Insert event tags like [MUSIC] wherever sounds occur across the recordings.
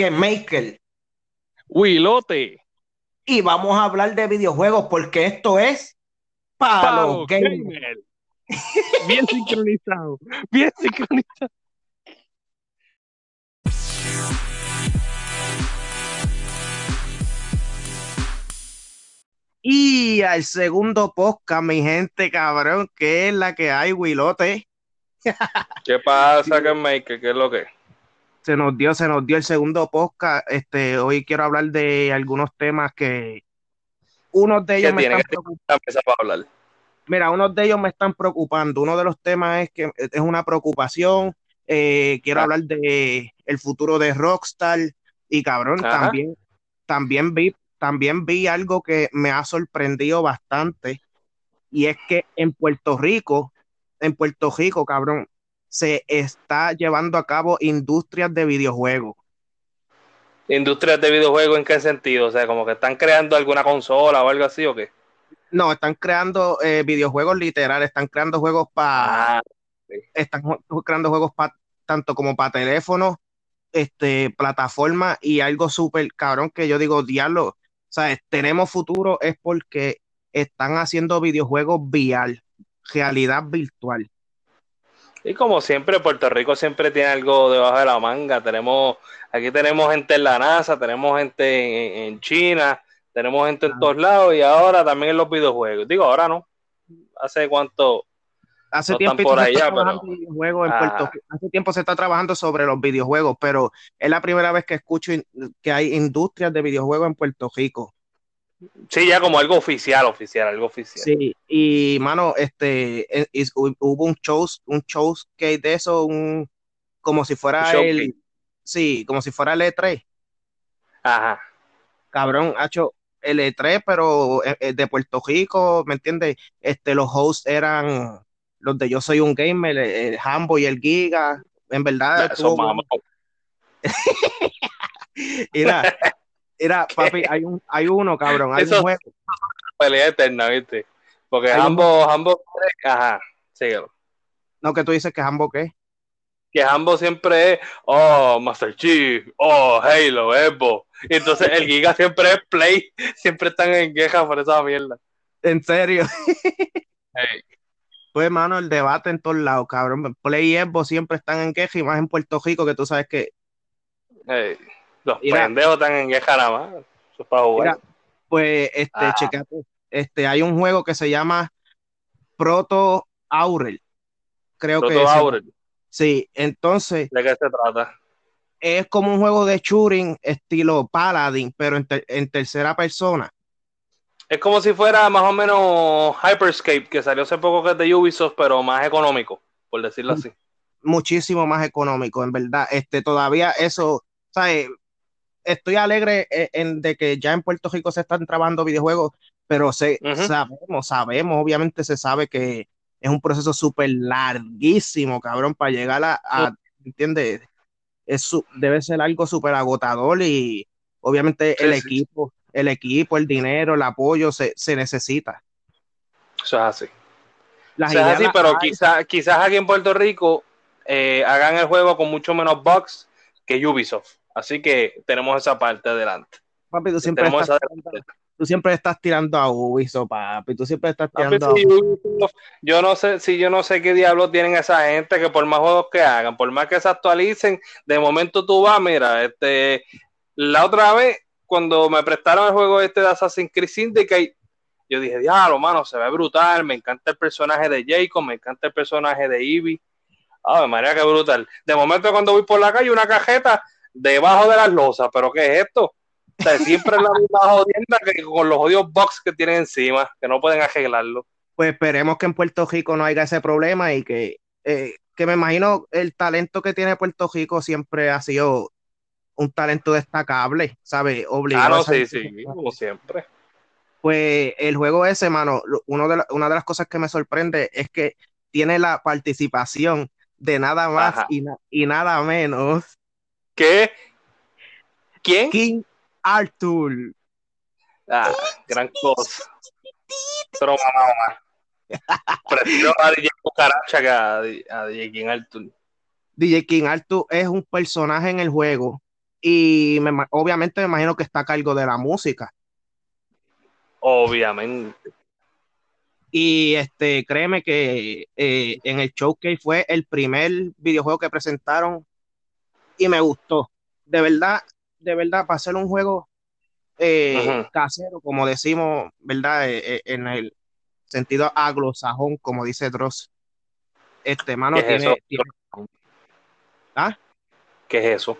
que Maker. Willote. Y vamos a hablar de videojuegos porque esto es para los gamers. Bien [LAUGHS] sincronizado, bien sincronizado. Y al segundo podcast, mi gente, cabrón, que es la que hay, Willote. ¿Qué pasa, que Maker? ¿Qué es lo que? Se nos dio, se nos dio el segundo podcast. Este, hoy quiero hablar de algunos temas que unos de ellos me están preocupando. Mira, unos de ellos me están preocupando. Uno de los temas es que es una preocupación. Eh, quiero ah. hablar de el futuro de Rockstar y cabrón, también, también vi también vi algo que me ha sorprendido bastante y es que en Puerto Rico, en Puerto Rico, cabrón, se está llevando a cabo industrias de videojuegos. ¿Industrias de videojuegos en qué sentido? O sea, como que están creando alguna consola o algo así o qué? No, están creando eh, videojuegos literales, están creando juegos para... Ah, están creando juegos para tanto como para teléfonos, este, plataforma y algo súper cabrón que yo digo, diablo, sea, tenemos futuro es porque están haciendo videojuegos VR, realidad virtual. Y como siempre, Puerto Rico siempre tiene algo debajo de la manga. Tenemos, aquí tenemos gente en la NASA, tenemos gente en, China, tenemos gente en todos lados y ahora también en los videojuegos. Digo, ahora no. ¿Hace cuánto? Hace tiempo por allá, hace tiempo se está trabajando sobre los videojuegos, pero es la primera vez que escucho que hay industrias de videojuegos en Puerto Rico. Sí, ya como algo oficial, oficial, algo oficial. Sí, y mano, este, hubo un show, un show que de eso, un, como si fuera el, sí, como si fuera el E3. Ajá. Cabrón, ha hecho el E3, pero eh, eh, de Puerto Rico, ¿me entiendes? Este, los hosts eran los de Yo Soy un Gamer, el, Hambo y el Giga, en verdad. [LAUGHS] mira, mira, papi, hay, un, hay uno, cabrón, hay Eso un juego. Pelea eterna, ¿viste? Porque Hambo, Hambo, ajá, síguelo. No, que tú dices que Hambo, ¿qué? Que Hambo siempre es, oh, Master Chief, oh, Halo, Evo. Y entonces el [LAUGHS] Giga siempre es Play, siempre están en queja por esa mierda. ¿En serio? [LAUGHS] Pues, mano, el debate en todos lados, cabrón. Play y Xbox siempre están en queja y más en Puerto Rico, que tú sabes que. Los pendejos están en queja nada más. Eso es para jugar. pues, este, ah. checate. Este, hay un juego que se llama Proto Aurel. Creo Proto que Aurel. Sí, entonces. ¿De qué se trata? Es como un juego de shooting estilo Paladin, pero en tercera persona. Es como si fuera más o menos Hyperscape, que salió hace poco que es de Ubisoft, pero más económico, por decirlo así. Muchísimo más económico, en verdad. Este, todavía eso, ¿sabes? Estoy alegre eh, en, de que ya en Puerto Rico se están trabajando videojuegos, pero se, sabemos, sabemos, obviamente se sabe que es un proceso súper larguísimo, cabrón, para llegar a, a ¿entiendes? debe ser algo súper agotador y obviamente el equipo el equipo, el dinero, el apoyo se, necesita. Eso es así. Eso es así, pero quizás quizás aquí en Puerto Rico eh, hagan el juego con mucho menos bugs que Ubisoft. Así que tenemos esa parte adelante. Papi, tú siempre, estás, tú siempre estás tirando a Ubisoft, papi. Tú siempre estás tirando a Yo no sé si yo no sé qué diablos tienen esa gente que por más juegos que hagan, por más que se actualicen, de momento tú vas, mira, este la otra vez cuando me prestaron el juego este de Assassin's Creed Syndicate, yo dije, diablo, mano, se ve brutal, me encanta el personaje de Jacob, me encanta el personaje de Ivy. Ah, María, qué brutal. De momento cuando voy por la calle, una cajeta debajo de las losas, pero ¿qué es esto? O sea, siempre es la misma [LAUGHS] jodienda que con los odios box que tienen encima, que no pueden arreglarlo. Pues esperemos que en Puerto Rico no haya ese problema y que, eh, que me imagino el talento que tiene Puerto Rico siempre ha sido un talento destacable, ¿sabes? Obligado. Claro, sí, sí, como siempre. Pues el juego ese, mano, uno de una de las cosas que me sorprende es que tiene la participación de nada más y, nada menos. ¿Qué? ¿Quién? King Arthur. Ah, gran cosa. Pero mamá, Prefiero a DJ Cucaracha que a, a DJ King Arthur. DJ King Arthur es un personaje en el juego y obviamente me imagino que está a cargo de la música. Obviamente. Y este, créeme que eh, en el showcase fue el primer videojuego que presentaron y me gustó. De verdad, de verdad, para hacer un juego eh, casero, como decimos, ¿verdad? Eh, en el sentido anglosajón, como dice Dross. Este, mano, tiene, ¿Ah? ¿Qué es eso?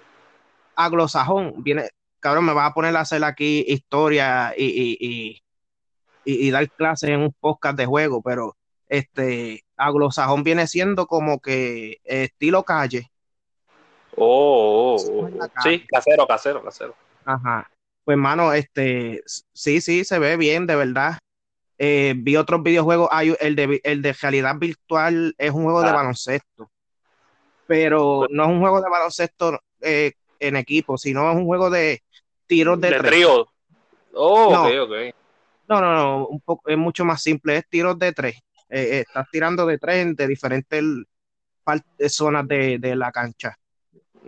Anglosajón, viene, cabrón, me vas a poner a hacer aquí historia y y, dar clases en un podcast de juego, pero este anglosajón viene siendo como que estilo calle. Oh, oh, oh. sí, casero, casero, casero. Ajá. Pues hermano, este, sí, sí, se ve bien, de verdad. Eh, vi otros videojuegos, hay el de, el de realidad virtual es un juego de ah. baloncesto, pero pues no es un juego de baloncesto eh, en equipo, sino es un juego de tiros de, de trío. Oh, ok, ok. No, no, no, un poco, es mucho más simple, es tiros de tres. Eh, estás tirando de tres de diferentes zonas de, la cancha.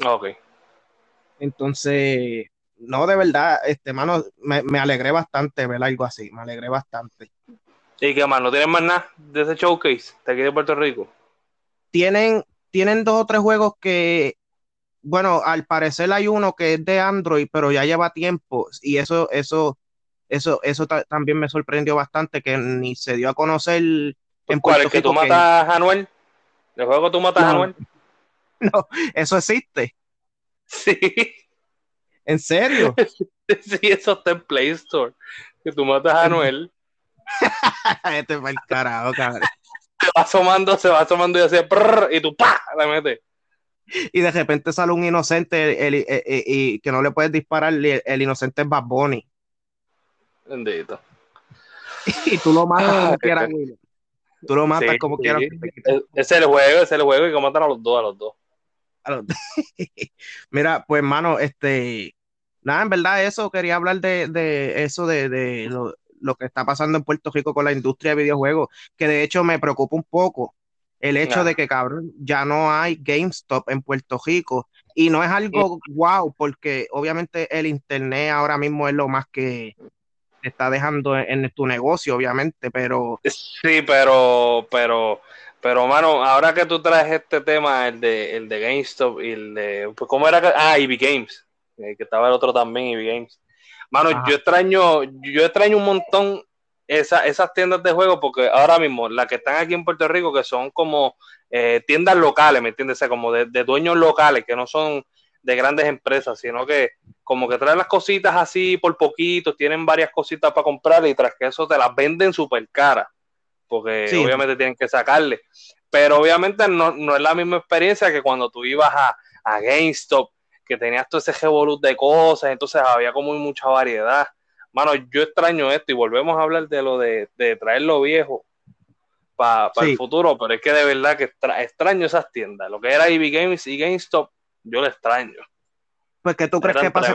Ok. Entonces, no, de verdad, este mano, me, alegré bastante ver algo así, me alegré bastante. ¿Y qué más? ¿No tienen más nada de ese showcase de aquí de Puerto Rico? Tienen, tienen dos o tres juegos que, bueno, al parecer hay uno que es de Android, pero ya lleva tiempo, y eso, eso eso, eso también me sorprendió bastante que ni se dio a conocer en ¿Cuál? ¿El que tú matas a Anuel? ¿El juego que tú matas a Anuel? [LAUGHS] No, eso existe. Sí. ¿En serio? [LAUGHS] sí, eso está en Play Store. Que tú matas a Anuel. [LAUGHS] este es el carajo, cabrón. Se va asomando, se va asomando y hace y tú ¡pa! la metes. Y de repente sale un inocente el, y que no le puedes disparar, el, inocente es Bad Bunny. Bendito. y tú lo matas como quieras, Tú lo matas como quieras. Ese es el juego, ese es el juego y que matan a los dos, a los dos. [LAUGHS] Mira, pues hermano, este, nada, en verdad eso, quería hablar de, eso, de, lo, que está pasando en Puerto Rico con la industria de videojuegos, que de hecho me preocupa un poco el hecho de que, cabrón, ya no hay GameStop en Puerto Rico y no es algo wow, porque obviamente el Internet ahora mismo es lo más que te está dejando en, tu negocio, obviamente, pero... Sí, pero, pero, pero, mano, ahora que tú traes este tema, el de, el de GameStop y el de... Pues, ¿Cómo era? Que, ah, EV Games, eh, que estaba el otro también, EV Games. Mano, yo extraño, yo extraño un montón esa, esas tiendas de juego porque ahora mismo las que están aquí en Puerto Rico que son como eh, tiendas locales, ¿me entiendes? O sea, como de, de, dueños locales que no son de grandes empresas, sino que como que traen las cositas así por poquito, tienen varias cositas para comprar y tras que eso te las venden súper caras, porque obviamente tienen que sacarle. Pero obviamente no, es la misma experiencia que cuando tú ibas a, a GameStop, que tenías todo ese revolut de cosas, entonces había como mucha variedad. Mano, yo extraño esto y volvemos a hablar de lo de, de traer lo viejo para el futuro, pero es que de verdad que extraño esas tiendas. Lo que era EV Games y GameStop yo le extraño. Pues que tú crees que pase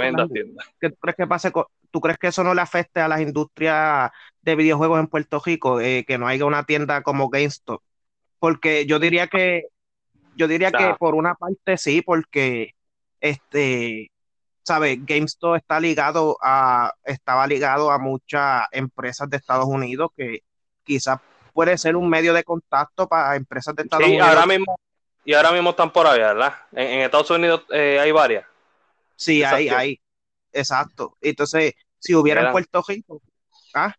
¿qué tú crees que pase tú crees que eso no le afecte a las industrias de videojuegos en Puerto Rico, eh, que no haya una tienda como GameStop, porque yo diría que yo diría que por una parte sí, porque este ¿sabes? GameStop está ligado a, estaba ligado a muchas empresas de Estados Unidos que quizás puede ser un medio de contacto para empresas de Estados Unidos. Ahora mismo, y ahora mismo están por ahí, ¿verdad? En, Estados Unidos eh, hay varias. Sí, hay, hay. Exacto. Entonces, si hubiera en Puerto Rico, ¿ah?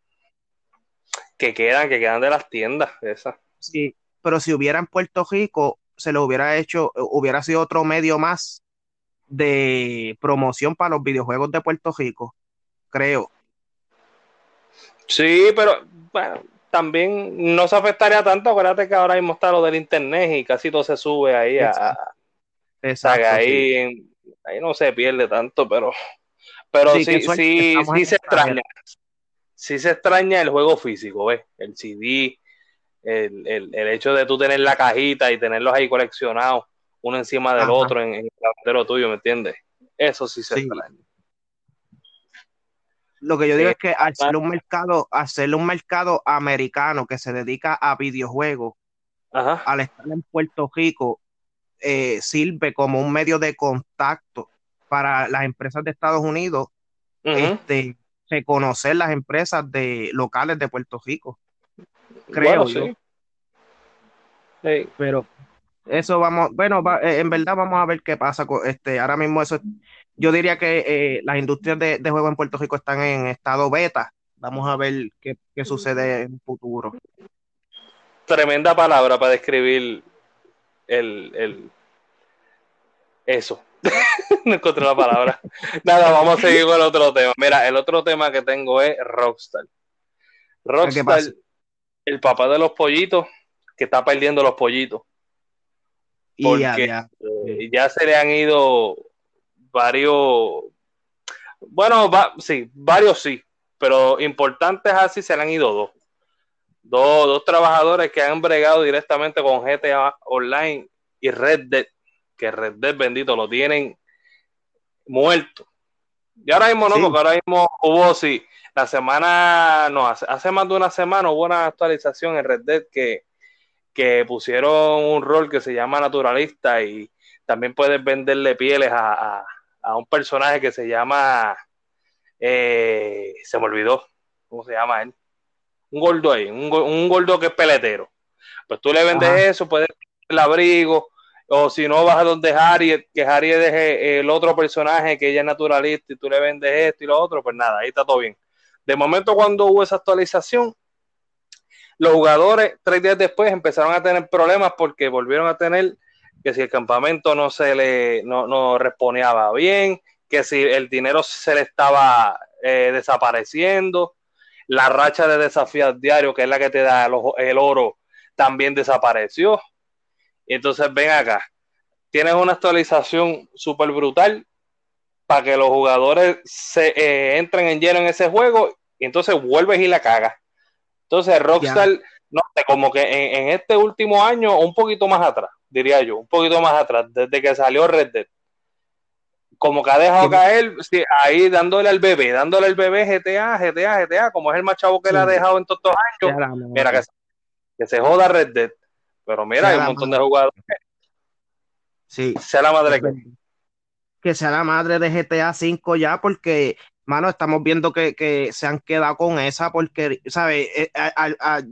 Que quedan, que quedan de las tiendas, esas. Sí, pero si hubiera en Puerto Rico, se lo hubiera hecho, hubiera sido otro medio más de promoción para los videojuegos de Puerto Rico, creo. Sí, pero bueno, también no se afectaría tanto. Acuérdate que ahora mismo está lo del internet y casi todo se sube ahí a. Exacto. ahí, ahí no se pierde tanto, pero. Pero sí, sí, sí, se extraña. Sí se extraña el juego físico, ¿ves? El CD, el, el, el, hecho de tú tener la cajita y tenerlos ahí coleccionados, uno encima del otro en, el cartero tuyo, ¿me entiendes? Eso sí se extraña. Lo que yo digo es que al ser un mercado, hacerle un mercado americano que se dedica a videojuegos, al estar en Puerto Rico, eh, sirve como un medio de contacto para las empresas de Estados Unidos este, reconocer las empresas de locales de Puerto Rico. Creo yo. Pero eso vamos, bueno, eh, en verdad vamos a ver qué pasa. Con, este, ahora mismo eso, yo diría que eh, las industrias de, de juego en Puerto Rico están en estado beta. Vamos a ver qué, qué sucede en el futuro. Tremenda palabra para describir el, el eso. [LAUGHS] no encontré la palabra. [LAUGHS] Nada, vamos a seguir con el otro tema. Mira, el otro tema que tengo es Rockstar. Rockstar, el papá de los pollitos, que está perdiendo los pollitos. Porque ya, eh, ya. se le han ido varios, bueno, sí, varios sí, pero importantes así se le han ido dos. Dos, dos trabajadores que han bregado directamente con GTA Online y Red Dead que Red Dead bendito lo tienen muerto. Y ahora mismo no, porque ahora mismo hubo, sí, la semana, no, hace, más de una semana hubo una actualización en Red Dead que, que pusieron un rol que se llama naturalista y también puedes venderle pieles a, un personaje que se llama, eh, se me olvidó, ¿cómo se llama él? Un gordo ahí, un, un gordo que es peletero. Pues tú le vendes eso, puedes el abrigo, o si no, vas a donde Harriet, que Harriet es el otro personaje que ella es naturalista y tú le vendes esto y lo otro, pues nada, ahí está todo bien. De momento, cuando hubo esa actualización, los jugadores tres días después empezaron a tener problemas porque volvieron a tener que si el campamento no se le no, no bien, que si el dinero se le estaba eh, desapareciendo, la racha de desafíos diarios, que es la que te da el oro, también desapareció. Y entonces ven acá, tienes una actualización súper brutal para que los jugadores se eh, entren en lleno en ese juego y entonces vuelves y la cagas. Entonces Rockstar, no sé, como que en, este último año, un poquito más atrás, diría yo, un poquito más atrás, desde que salió Red Dead, como que ha dejado caer ahí dándole al bebé, dándole al bebé GTA, GTA, GTA, como es el más chavo que le ha dejado en todos estos años. Mira, que, que se joda Red Dead. Pero mira, hay un montón de jugadores. Sí. Sea la madre que. sea la madre de GTA V ya, porque, mano, estamos viendo que, se han quedado con esa, porque, ¿sabes? Eh,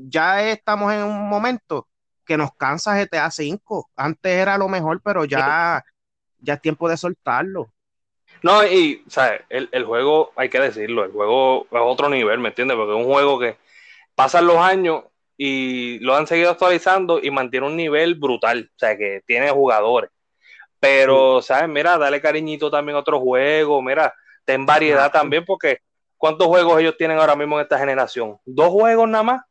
ya estamos en un momento que nos cansa GTA V. Antes era lo mejor, pero ya, ya es tiempo de soltarlo. No, y, ¿sabes? El, el juego, hay que decirlo, el juego es otro nivel, ¿me entiendes? Porque es un juego que pasan los años y lo han seguido actualizando y mantiene un nivel brutal, o sea, que tiene jugadores. Pero, ¿sabes? Mira, dale cariñito también a otros juegos, mira, ten variedad también, porque ¿cuántos juegos ellos tienen ahora mismo en esta generación? ¿Dos juegos nada más?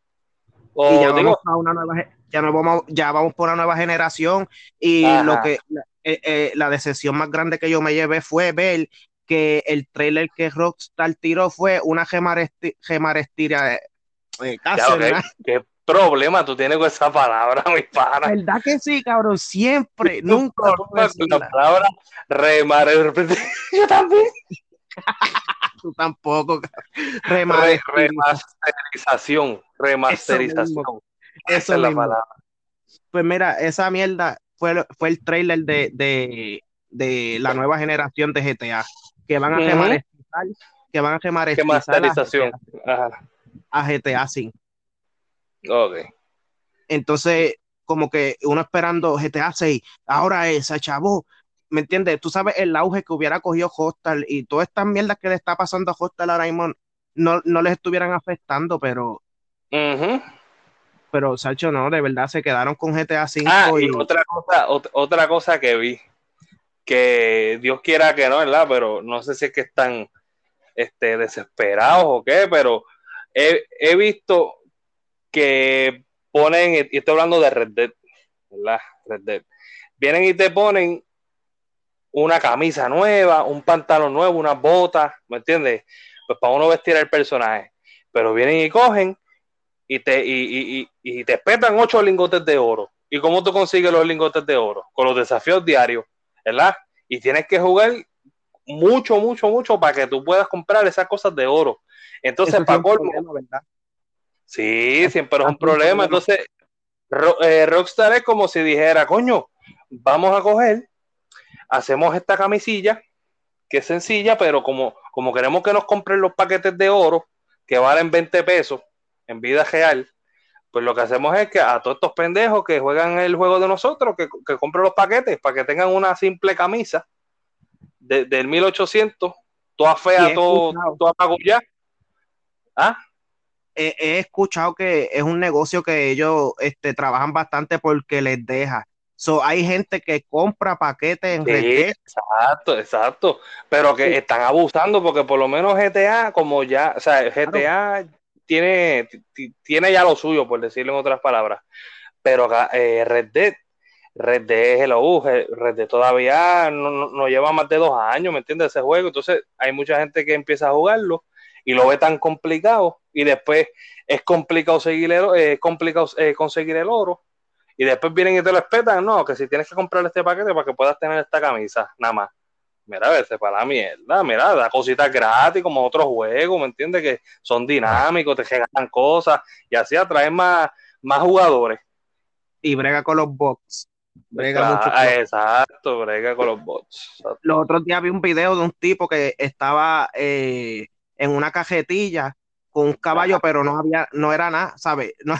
y ya, vamos a una nueva, ya, vamos, ya vamos por una nueva generación y lo que eh, eh, la decisión más grande que yo me llevé fue ver que el trailer que Rockstar tiró fue una gemarestira eh, casi, problema tú tienes con esa palabra, [LAUGHS] mi pana? ¿Verdad que sí, cabrón? Siempre, nunca. La palabra remar, [LAUGHS] yo también. [LAUGHS] tú tampoco. remasterización, remasterización. Esa es la palabra. Pues mira, esa mierda fue, fue el trailer de, de, de, la nueva generación de GTA, que van a remasterizar, que van a remasterizar a GTA 5. Ok. Entonces, como que uno esperando GTA 6, ahora esa, chavo, ¿me entiendes? Tú sabes el auge que hubiera cogido Hostal y todas estas mierdas que le está pasando a Hostal ahora mismo no, no les estuvieran afectando, pero. Pero, Sacho, no, de verdad se quedaron con GTA 5. Ah, y, otra cosa, otra cosa que vi, que Dios quiera que no, ¿verdad? Pero no sé si es que están este, desesperados o qué, pero he, he visto que ponen, y estoy hablando de Red Dead, ¿verdad? Red Dead. Vienen y te ponen una camisa nueva, un pantalón nuevo, unas botas, ¿me entiendes? Pues para uno vestir al personaje. Pero vienen y cogen y te, y, y, te petan ocho lingotes de oro. ¿Y cómo tú consigues los lingotes de oro? Con los desafíos diarios, ¿verdad? Y tienes que jugar mucho, mucho, mucho para que tú puedas comprar esas cosas de oro. Entonces, para colmo, ¿verdad? Sí, siempre es un problema. Entonces, eh, Rockstar es como si dijera, coño, vamos a coger, hacemos esta camisilla que es sencilla, pero como, como queremos que nos compren los paquetes de oro que valen 20 pesos en vida real, pues lo que hacemos es que a todos estos pendejos que juegan el juego de nosotros, que, que compren los paquetes para que tengan una simple camisa del 1800, toda fea, todo, toda ya. ¿Ah? He, escuchado que es un negocio que ellos este, trabajan bastante porque les deja. So, hay gente que compra paquetes en Exacto, exacto. Pero que están abusando porque por lo menos GTA, como ya, o sea, GTA tiene, tiene ya lo suyo, por decirlo en otras palabras. Pero eh, Red Dead, Red Dead, hello, Red Dead todavía no, no, lleva más de dos años, ¿me entiendes? Ese juego. Entonces, hay mucha gente que empieza a jugarlo y lo ve tan complicado y después es complicado, seguir es complicado eh, conseguir el oro y después vienen y te lo respetan, no, que si tienes que comprar este paquete para que puedas tener esta camisa, nada más. Mira, a veces para la mierda, mira, da cositas gratis como otros juegos, ¿me entiendes? Que son dinámicos, te regalan cosas y así atraen más, más jugadores. Y brega con los bots. Brega mucho exacto, brega con los bots. Los otros días vi un video de un tipo que estaba eh, en una cajetilla con un caballo, pero no había, no era nada, ¿sabes? [LAUGHS] No,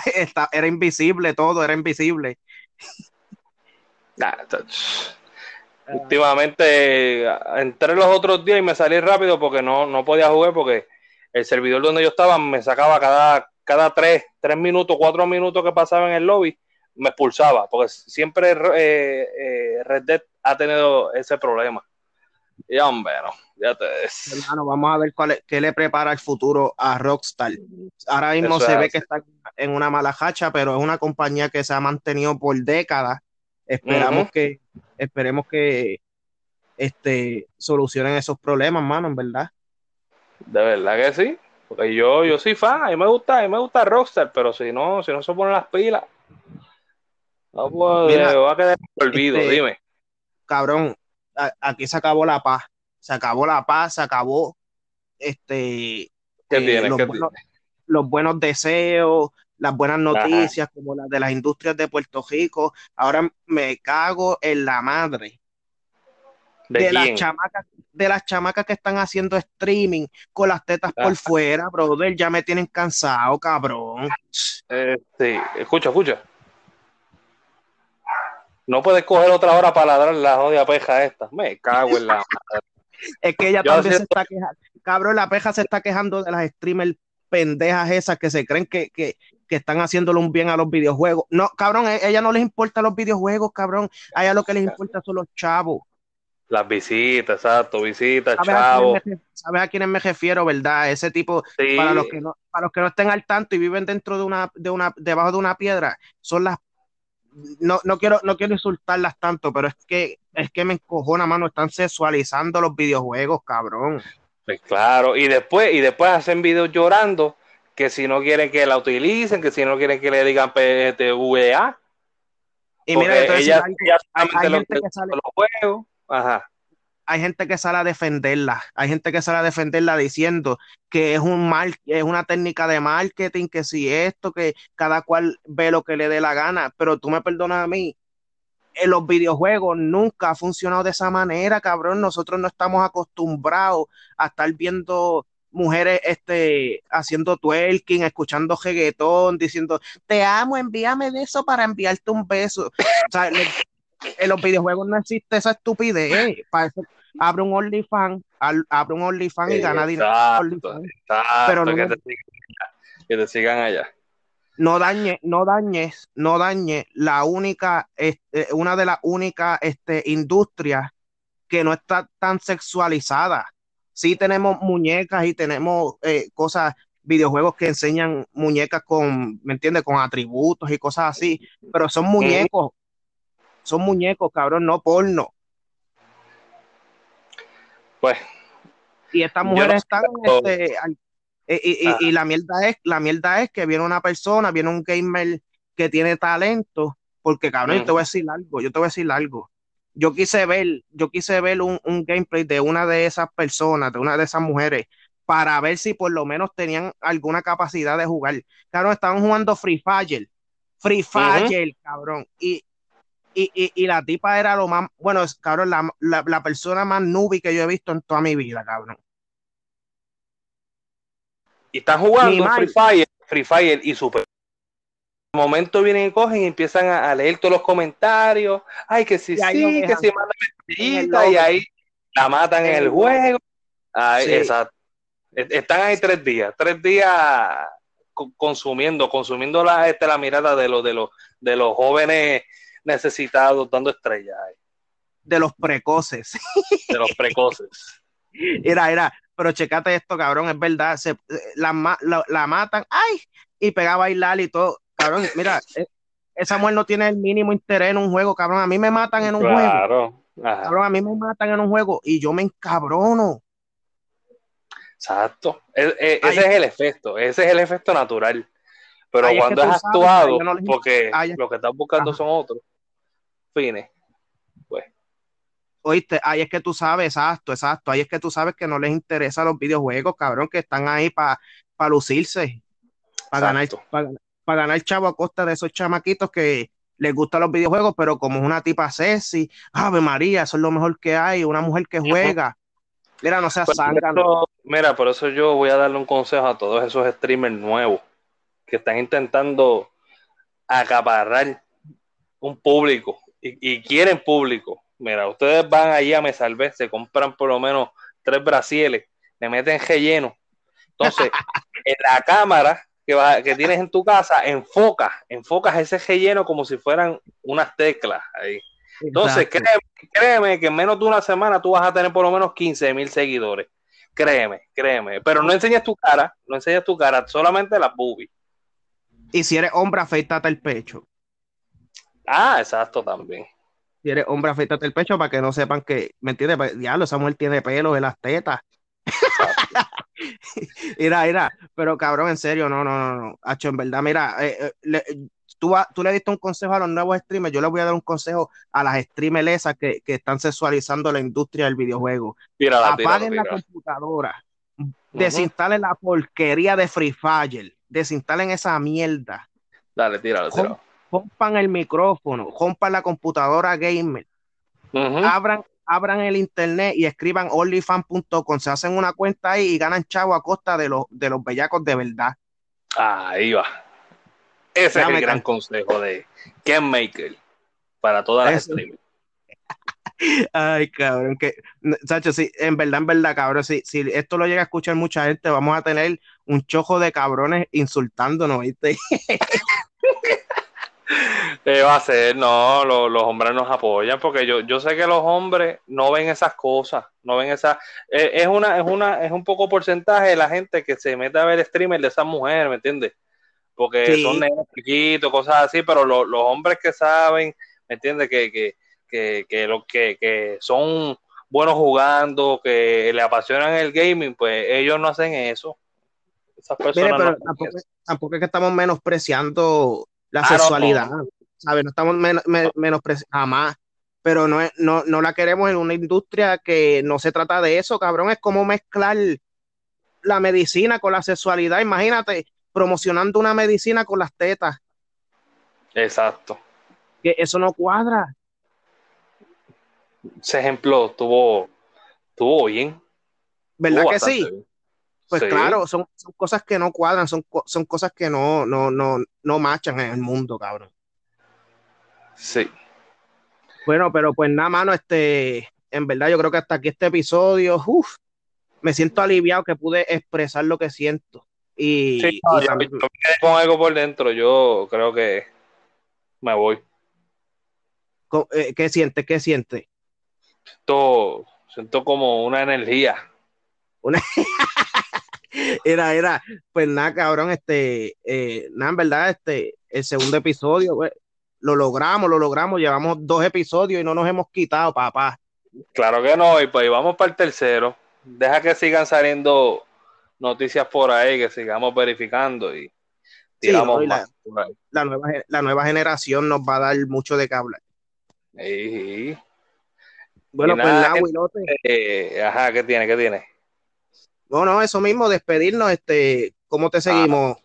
era invisible todo, era invisible. Últimamente entré los otros días y me salí rápido porque no, no podía jugar porque el servidor donde yo estaba me sacaba cada, cada tres, tres minutos, cuatro minutos que pasaba en el lobby, me expulsaba, porque siempre eh, eh, Red Dead ha tenido ese problema. Y hombre, no, ya te Hermano, vamos a ver cuál qué le prepara el futuro a Rockstar. Ahora mismo se ve que está en una mala hacha, pero es una compañía que se ha mantenido por décadas. Esperamos que, esperemos que este, solucionen esos problemas, mano, en verdad. De verdad que sí. Porque yo, yo soy fan, a mí me gusta, a mí me gusta Rockstar, pero si no, si no se ponen las pilas, no puedo, va a quedar olvido, este, dime. Cabrón, aquí se acabó la paz, se acabó la paz, se acabó este eh, los, buenos, deseos, las buenas noticias, como las de las industrias de Puerto Rico. Ahora me cago en la madre. ¿De, las chamacas, de las chamacas que están haciendo streaming con las tetas por ah. fuera, brother, ya me tienen cansado, cabrón. Eh, sí, escucha, escucha. No puedes coger otra hora para ladrar la jodida peja esta. Me cago en la madre. Es que ella también se está quejando. Cabrón, la peja se está quejando de las streamers pendejas esas que se creen que, que, que, están haciéndole un bien a los videojuegos. No, cabrón, a ella no les importa los videojuegos, cabrón. A ella lo que les importa son los chavos. Las visitas, exacto, visitas, chavos. ¿Sabes a quiénes me refiero, verdad? Ese tipo, para los que no, para los que no estén al tanto y viven dentro de una, de una, debajo de una piedra, son las no, no, quiero, no quiero insultarlas tanto, pero es que es que me encojona, mano, están sexualizando los videojuegos, cabrón. Pues claro, y después, y después hacen videos llorando que si no quieren que la utilicen, que si no quieren que le digan PTVA. Y mira, entonces, hay, gente que sale, los juegos. Ajá hay gente que sale a defenderla, hay gente que sale a defenderla diciendo que es un mal, es una técnica de marketing, que si esto, que cada cual ve lo que le dé la gana, pero tú me perdonas a mí, en los videojuegos nunca ha funcionado de esa manera, cabrón, nosotros no estamos acostumbrados a estar viendo mujeres este, haciendo twerking, escuchando reggaetón, diciendo, te amo, envíame de eso para enviarte un beso. O sea, en los videojuegos no existe esa estupidez. Para eso, abre un OnlyFans, abre un OnlyFans y gana dinero. pero no, que, te sigan, allá. No dañes, no dañes, no dañes la única, este, una de las únicas este, industrias que no está tan sexualizada. Sí tenemos muñecas y tenemos eh, cosas, videojuegos que enseñan muñecas con, ¿me entiendes? Con atributos y cosas así, pero son muñecos, son muñecos, cabrón, no porno. Pues. Y estas mujeres están. Este, y, la mierda es, la mierda es que viene una persona, viene un gamer que tiene talento, porque cabrón, yo te voy a decir algo, yo te voy a decir algo. Yo quise ver, yo quise ver un, gameplay de una de esas personas, de una de esas mujeres, para ver si por lo menos tenían alguna capacidad de jugar. Claro, estaban jugando Free Fire. Free Fire, cabrón. Y Y, y, y, la tipa era lo más, bueno, cabrón, la, la, la persona más nubi que yo he visto en toda mi vida, cabrón. Y están jugando Free Fire, Free Fire y Super. De momento vienen y cogen y empiezan a, leer todos los comentarios. Ay, que sí, sí, que si manda y ahí la matan en el juego. Ay, exacto. Están ahí tres días, tres días consumiendo, consumiendo la, este, la mirada de los, de los, de los jóvenes necesitados dando estrellas. De los precoces. [LAUGHS] De los precoces. Era, era, pero checate esto, cabrón, es verdad, se, la, la, matan, ay, y pega a bailar y todo, cabrón, mira, e, esa mujer no tiene el mínimo interés en un juego, cabrón, a mí me matan en un juego. Cabrón, a mí me matan en un juego y yo me encabrono. Exacto. E, e, ese es el efecto, ese es el efecto natural. Pero cuando es, actuado, porque lo que estás buscando son otros fines, pues. Oíste, ahí es que tú sabes, exacto, exacto. Ahí es que tú sabes que no les interesan los videojuegos, cabrón, que están ahí para lucirse, para ganar, para, ganar chavo a costa de esos chamaquitos que les gustan los videojuegos, pero como es una tipa sexy, Ave María, eso es lo mejor que hay, una mujer que juega. Mira, no seas pues, Mira, por eso yo voy a darle un consejo a todos esos streamers nuevos que están intentando acaparar un público y, quieren público. Mira, ustedes van allí a Me Salvé, se compran por lo menos tres brasiles, le meten relleno. Entonces, [LAUGHS] en la cámara que, que tienes en tu casa, enfocas, enfocas ese relleno como si fueran unas teclas ahí. Entonces, créeme, créeme, que en menos de una semana tú vas a tener por lo menos 15 mil seguidores. Créeme, créeme. Pero no enseñas tu cara, no enseñas tu cara, solamente las boobies. Y si eres hombre, afeítate el pecho. Ah, exacto, también. Si eres hombre, afeítate el pecho para que no sepan que, ¿me entiendes? Pues, diablo, esa mujer tiene pelo en las tetas. [LAUGHS] mira, mira, pero cabrón, en serio, no, no, no, no. Hacho, en verdad, mira, eh, eh, tú, tú, le diste un consejo a los nuevos streamers, yo le voy a dar un consejo a las streamers esas que, que están sexualizando la industria del videojuego. Apaguen la computadora, desinstalen la porquería de Free Fire, desinstalen esa mierda. Dale, tíralo, tíralo. Rompan el micrófono, rompan la computadora gamer, abran, abran el internet y escriban onlyfan.com, se hacen una cuenta ahí y ganan chavo a costa de los, de los bellacos de verdad. Ahí va. Ese es el gran consejo de Ken Maker para todas las streamers. [LAUGHS] Ay, cabrón, que, Sacho, sí, en verdad, en verdad, cabrón, si, si esto lo llega a escuchar mucha gente, vamos a tener un chojo de cabrones insultándonos, ¿viste? [LAUGHS] Va a ser, no, los hombres nos apoyan porque yo, yo sé que los hombres no ven esas cosas, no ven esas, eh, es una, es una, es un poco porcentaje de la gente que se mete a ver streamer de esas mujeres, ¿me entiendes? Porque son negros chiquitos, cosas así, pero los hombres que saben, ¿me entiendes? Que, que, que, que, lo, que, que son buenos jugando, que le apasionan el gaming, pues ellos no hacen eso. Esas personas pero tampoco, es que estamos menospreciando la ah, sexualidad, ¿sabes? No estamos menospreciando jamás, pero no, no, no la queremos en una industria que no se trata de eso, cabrón, es como mezclar la medicina con la sexualidad, imagínate, promocionando una medicina con las tetas. Exacto. Que eso no cuadra. Ese ejemplo tuvo, tuvo bien. ¿Verdad que sí? Pues claro, son, cosas que no cuadran, son, son cosas que no, no, no, no machan en el mundo, cabrón. Sí. Bueno, pero pues nada, mano, este, en verdad yo creo que hasta aquí este episodio, uff, me siento aliviado que pude expresar lo que siento. Y, sí, con algo por dentro, yo creo que me voy. Eh, ¿Qué siente? ¿Qué siente? Siento, siento como una energía. Una... [LAUGHS] era, era, pues nada, cabrón, este, eh, nada, en verdad, este, el segundo episodio, pues, lo logramos, lo logramos, llevamos dos episodios y no nos hemos quitado, papá. Claro que no, y pues vamos para el tercero. Deja que sigan saliendo noticias por ahí, que sigamos verificando y tiramos la, nueva, la nueva generación nos va a dar mucho de qué hablar. Bueno, pues nada, eh, ajá, ¿qué tiene? ¿Qué tiene? No, no, eso mismo, despedirnos, este, ¿cómo te seguimos?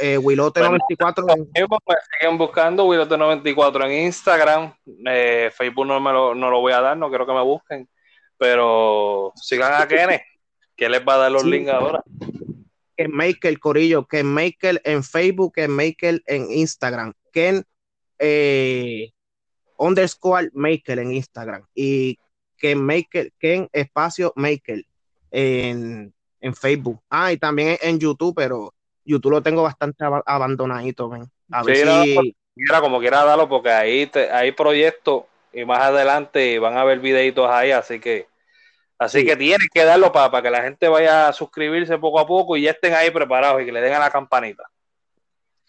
Eh, Wilote94. me siguen buscando Wilote94 en Instagram. Eh, Facebook no, me lo, no lo voy a dar, no quiero que me busquen. Pero sigan a Kenneth, que les va a dar los links ahora. Ken Maker, Corillo, Ken Maker en Facebook, Ken Maker en Instagram. Ken eh, underscore Maker en Instagram. Y Ken Maker, Ken Espacio Maker en, en Facebook. Ah, y también en YouTube, pero YouTube lo tengo bastante abandonadito, ven. A ver si... como quiera darlo, porque ahí hay proyectos y más adelante van a haber videitos ahí, así que así que tienes que darlo para, que la gente vaya a suscribirse poco a poco y ya estén ahí preparados y que le den a la campanita.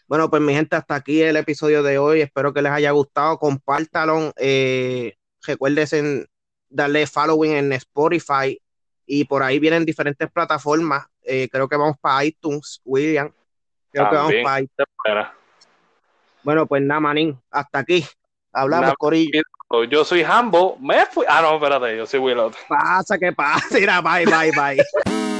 Bueno, pues mi gente, hasta aquí el episodio de hoy. Espero que les haya gustado. Compártalo. Eh, recuerden darle following en Spotify y por ahí vienen diferentes plataformas. Eh, creo que vamos para iTunes, William. Creo que vamos para iTunes. Bueno, pues nada, manín. Hasta aquí. Hablamos, Corillo. Yo soy Hambo. Me fui. Ah, no, espérate, yo soy Willow. Pasa que pasa. [LAUGHS] Mira, bye, bye, bye.